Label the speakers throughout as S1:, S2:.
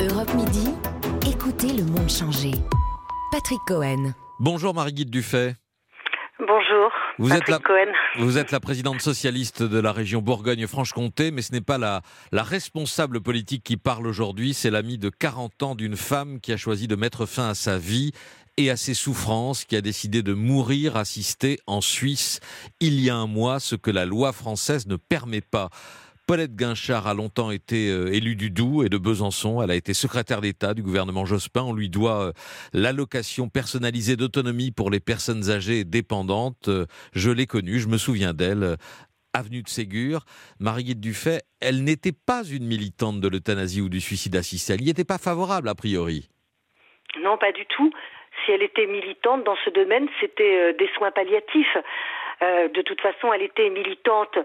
S1: Europe Midi, écoutez le monde changer. Patrick Cohen.
S2: Bonjour Marie-Guide Dufay.
S3: Bonjour.
S2: Vous
S3: Patrick
S2: êtes, la,
S3: Cohen.
S2: vous êtes la présidente socialiste de la région Bourgogne-Franche-Comté, mais ce n'est pas la, la responsable politique qui parle aujourd'hui, c'est l'amie de 40 ans d'une femme qui a choisi de mettre fin à sa vie et à ses souffrances, qui a décidé de mourir assistée en Suisse il y a un mois, ce que la loi française ne permet pas. Paulette Guinchard a longtemps été euh, élue du Doubs et de Besançon. Elle a été secrétaire d'État du gouvernement Jospin. On lui doit euh, l'allocation personnalisée d'autonomie pour les personnes âgées et dépendantes. Euh, je l'ai connue, je me souviens d'elle. Avenue de Ségur, Marie-Guide Dufay, elle n'était pas une militante de l'euthanasie ou du suicide assisté. Elle n'y était pas favorable, a priori.
S3: Non, pas du tout. Si elle était militante dans ce domaine, c'était des soins palliatifs. De toute façon, elle était militante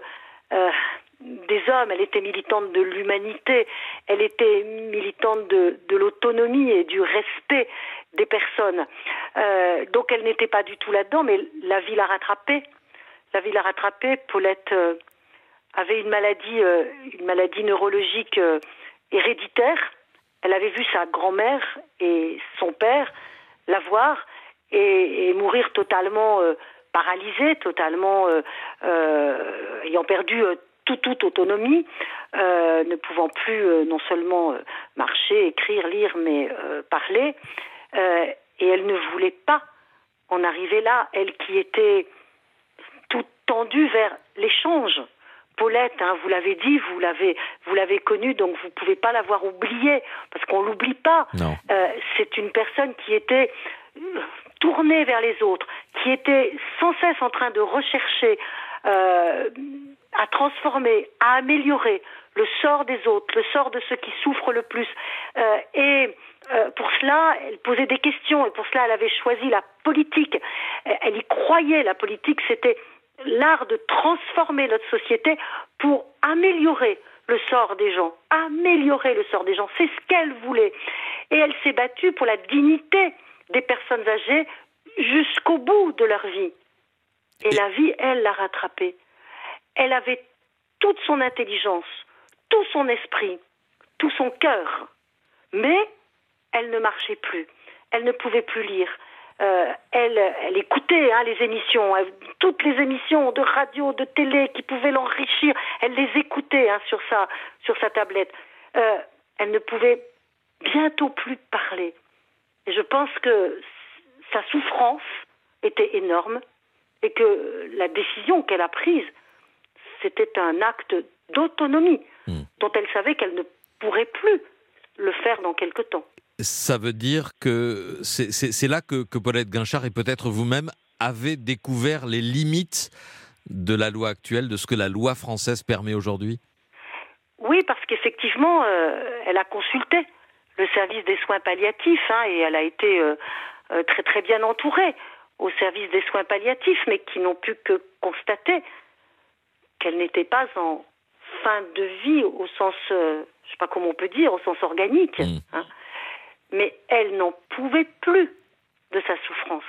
S3: des hommes, elle était militante de l'humanité, elle était militante de, l'autonomie et du respect des personnes. Euh, donc elle n'était pas du tout là-dedans, mais la vie l'a rattrapée. La vie l'a rattrapée. Paulette euh, avait une maladie, euh, une maladie neurologique héréditaire. Elle avait vu sa grand-mère et son père la voir et, et mourir totalement paralysée, totalement ayant perdu toute, toute autonomie, euh, ne pouvant plus euh, non seulement euh, marcher, écrire, lire, mais parler. Et elle ne voulait pas en arriver là, elle qui était toute tendue vers l'échange. Paulette, hein, vous l'avez dit, vous l'avez, vous l'avez connue, donc vous pouvez pas l'avoir oubliée parce qu'on l'oublie pas. C'est une personne qui était tournée vers les autres, qui était sans cesse en train de rechercher euh, à transformer, à améliorer le sort des autres, le sort de ceux qui souffrent le plus. Euh, et euh, pour cela, elle posait des questions et pour cela, elle avait choisi la politique. Elle, elle y croyait, la politique, c'était l'art de transformer notre société pour améliorer le sort des gens, améliorer le sort des gens. C'est ce qu'elle voulait. Et elle s'est battue pour la dignité des personnes âgées jusqu'au bout de leur vie. Et,
S2: Et-
S3: la vie, elle l'a rattrapée. Elle avait toute son intelligence, tout son esprit, tout son cœur. Mais elle ne marchait plus. Elle ne pouvait plus lire. Euh, elle, elle écoutait hein, les émissions, elle- toutes les émissions de radio, de télé qui pouvaient l'enrichir. Elle les écoutait hein, sur sa sur sa tablette. Euh, elle ne pouvait bientôt plus parler. Et je pense que sa souffrance était énorme et que la décision qu'elle a prise, c'était un acte d'autonomie
S2: Hmm.
S3: dont elle savait qu'elle ne pourrait plus le faire dans quelque temps.
S2: Ça veut dire que c'est là que, que Paulette Guinchard et peut-être vous-même avez découvert les limites de la loi actuelle, de ce que la loi française permet aujourd'hui?
S3: Oui, parce qu'effectivement, euh, elle a consulté le service des soins palliatifs hein, et elle a été euh, euh, très très bien entourée au service des soins palliatifs, mais qui n'ont pu que constater qu'elle n'était pas en fin de vie au sens, euh, je sais pas comment on peut dire, au sens organique.
S2: Mm.
S3: hein. Mais elle n'en pouvait plus de sa souffrance.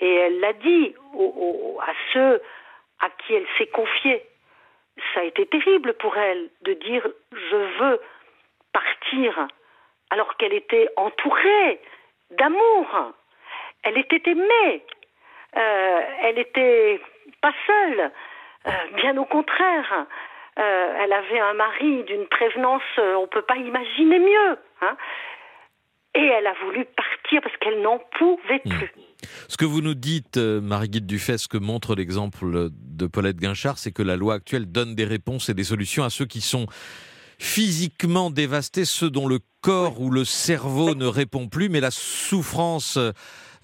S3: Et elle l'a dit au- au- à ceux à qui elle s'est confiée ça a été terrible pour elle de dire je veux partir alors qu'elle était entourée d'amour. Elle était aimée. Euh, elle n'était pas seule. Euh, bien au contraire. Euh, elle avait un mari d'une prévenance, euh, on ne peut pas imaginer mieux. hein. Et elle a voulu partir parce qu'elle n'en pouvait
S2: Mm.
S3: plus.
S2: Ce que vous nous dites, Marie-Guide Dufay, ce que montre l'exemple de Paulette Guinchard, c'est que la loi actuelle donne des réponses et des solutions à ceux qui sont physiquement dévastés, ceux dont le corps ou le cerveau ne répond plus, mais la souffrance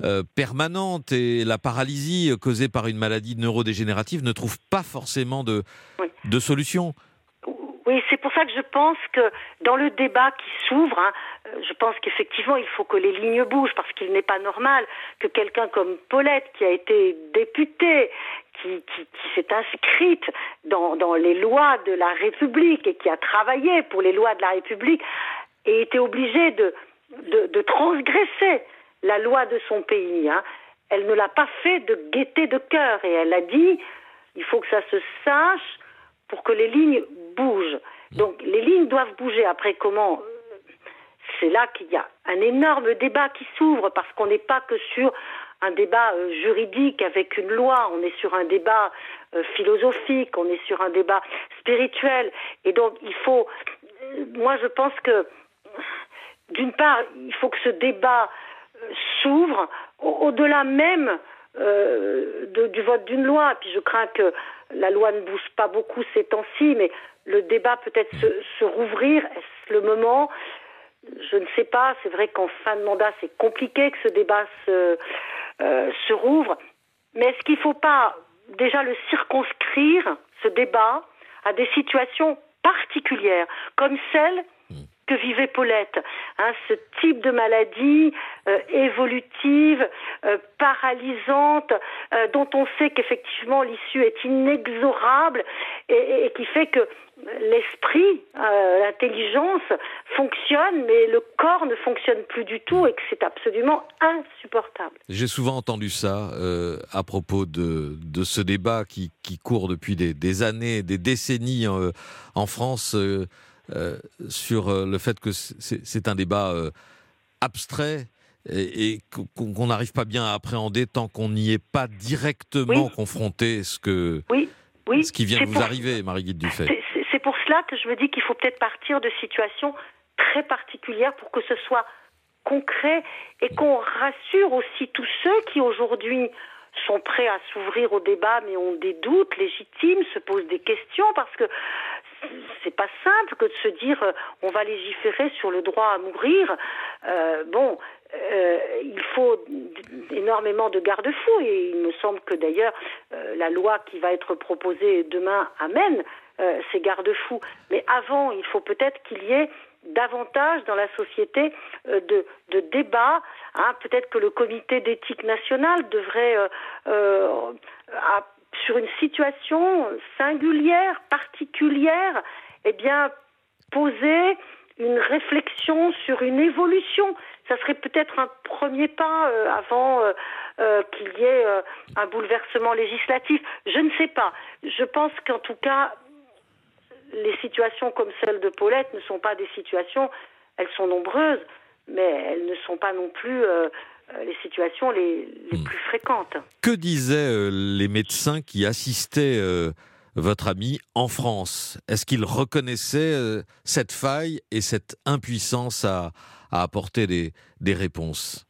S2: euh, permanente et la paralysie causée par une maladie neurodégénérative ne trouvent pas forcément de,
S3: Oui.
S2: de solution.
S3: Oui, c'est pour ça que je pense que dans le débat qui s'ouvre, hein, euh, je pense qu'effectivement, il faut que les lignes bougent parce qu'il n'est pas normal que quelqu'un comme Paulette, qui a été députée, qui, qui, qui s'est inscrite dans, dans les lois de la République et qui a travaillé pour les lois de la République, ait été obligée de, de, de transgresser la loi de son pays. hein. Elle ne l'a pas fait de gaieté de cœur et elle a dit il faut que ça se sache pour que les lignes bougent. Donc les lignes doivent bouger. Après comment euh, c'est là qu'il y a un énorme débat qui s'ouvre parce qu'on n'est pas que sur un débat euh, juridique avec une loi, on est sur un débat euh, philosophique, on est sur un débat spirituel. Et donc il faut, moi je pense que d'une part, il faut que ce débat s'ouvre au-delà même du vote d'une loi. Puis je crains que la loi ne bouge pas beaucoup ces temps-ci, mais le débat peut-être se, se rouvrir. Est-ce le moment? Je ne sais pas, c'est vrai qu'en fin de mandat, c'est compliqué que ce débat se, euh, se rouvre. Mais est-ce qu'il ne faut pas déjà le circonscrire, ce débat, à des situations particulières, comme celle que vivait Paulette. Hein, ce type de maladie euh, évolutive, euh, paralysante, dont on sait qu'effectivement l'issue est inexorable et, qui fait que l'esprit, euh, l'intelligence fonctionne, mais le corps ne fonctionne plus du tout et que c'est absolument insupportable.
S2: J'ai souvent entendu ça euh, à propos de, ce débat qui, court depuis des, années, des décennies euh, en France sur le fait que c'est un débat abstrait et, qu'on n'arrive pas bien à appréhender tant qu'on n'y est pas directement confronté ce que
S3: oui, oui,
S2: ce qui vient de vous arriver, Marie-Guide Dufay.
S3: Pour cela que je me dis qu'il faut peut-être partir de situations très particulières pour que ce soit concret et qu'on rassure aussi tous ceux qui aujourd'hui sont prêts à s'ouvrir au débat mais ont des doutes légitimes, se posent des questions parce que c'est pas simple que de se dire euh, on va légiférer sur le droit à mourir. Euh, bon, euh, il faut énormément de garde-fous et il me semble que d'ailleurs la loi qui va être proposée demain amène ces garde-fous. Mais avant, il faut peut-être qu'il y ait davantage dans la société de, de débats. Hein. peut-être que le comité d'éthique nationale devrait, sur une situation singulière, particulière, eh bien, poser une réflexion sur une évolution. Ça serait peut-être un premier pas avant qu'il y ait un bouleversement législatif. Je ne sais pas. Je pense qu'en tout cas, les situations comme celle de Paulette ne sont pas des situations, elles sont nombreuses, mais elles ne sont pas non plus euh, euh, les situations les, hmm. plus fréquentes.
S2: Que disaient euh, les médecins qui assistaient votre ami en France? Est-ce qu'ils reconnaissaient cette faille et cette impuissance à, apporter des, des réponses?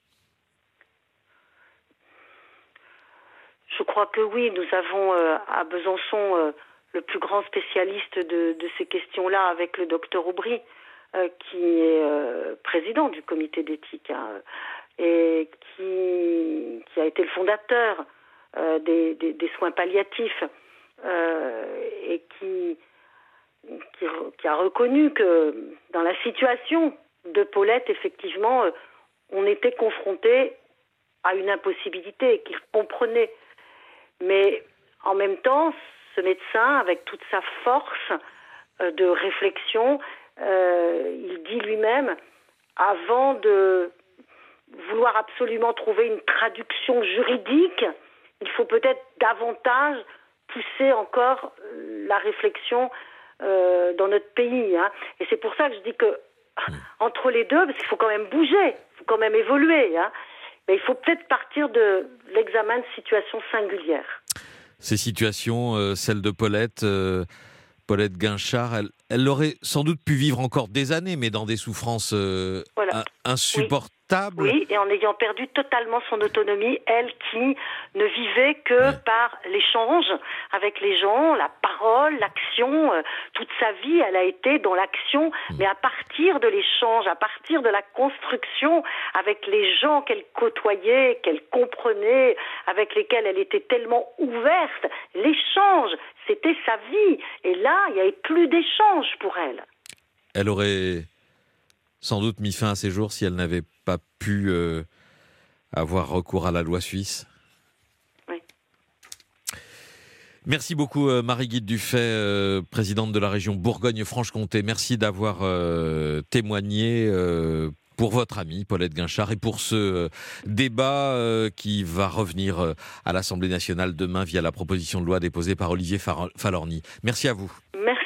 S3: Je crois que oui, nous avons à Besançon le plus grand spécialiste de, ces questions-là avec le docteur Aubry, euh, qui est euh, président du comité d'éthique hein, et qui, a été le fondateur euh, des, soins palliatifs et qui, a reconnu que dans la situation de Paulette, effectivement, on était confronté à une impossibilité et qu'il comprenait. Mais en même temps, ce médecin, avec toute sa force euh, de réflexion, euh, il dit lui-même, avant de vouloir absolument trouver une traduction juridique, il faut peut-être davantage pousser encore la réflexion euh, dans notre pays. Hein. Et c'est pour ça que je dis que entre les deux, parce qu'il faut quand même bouger, il faut quand même évoluer, hein, mais il faut peut-être partir de l'examen de situations singulières
S2: ces situations, euh, celle de Paulette, euh, Paulette Guinchard, elle, elle, aurait sans doute pu vivre encore des années, mais dans des souffrances euh, insupportables.
S3: Oui, et en ayant perdu totalement son autonomie, elle qui ne vivait que par l'échange avec les gens, la parole, l'action. Euh, toute sa vie, elle a été dans l'action, mm. mais à partir de l'échange, à partir de la construction avec les gens qu'elle côtoyait, qu'elle comprenait, avec lesquels elle était tellement ouverte. L'échange, c'était sa vie. Et là, il n'y avait plus d'échange pour elle.
S2: Elle aurait sans doute mis fin à ses jours si elle n'avait pas pu euh, avoir recours à la loi suisse.
S3: Oui.
S2: Merci beaucoup euh, Marie-Guide Dufay, euh, présidente de la région Bourgogne-Franche-Comté. Merci d'avoir témoigné pour votre amie Paulette Guinchard et pour ce débat qui va revenir à l'Assemblée nationale demain via la proposition de loi déposée par Olivier Falorni. Merci à vous.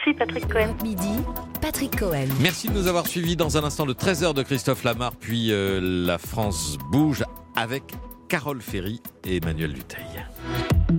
S3: Merci. Patrick Cohen.
S1: Midi, Patrick Cohen.
S2: Merci de nous avoir suivis dans un instant le 13h de Christophe Lamar, puis euh, la France bouge avec Carole Ferry et Emmanuel Duteil.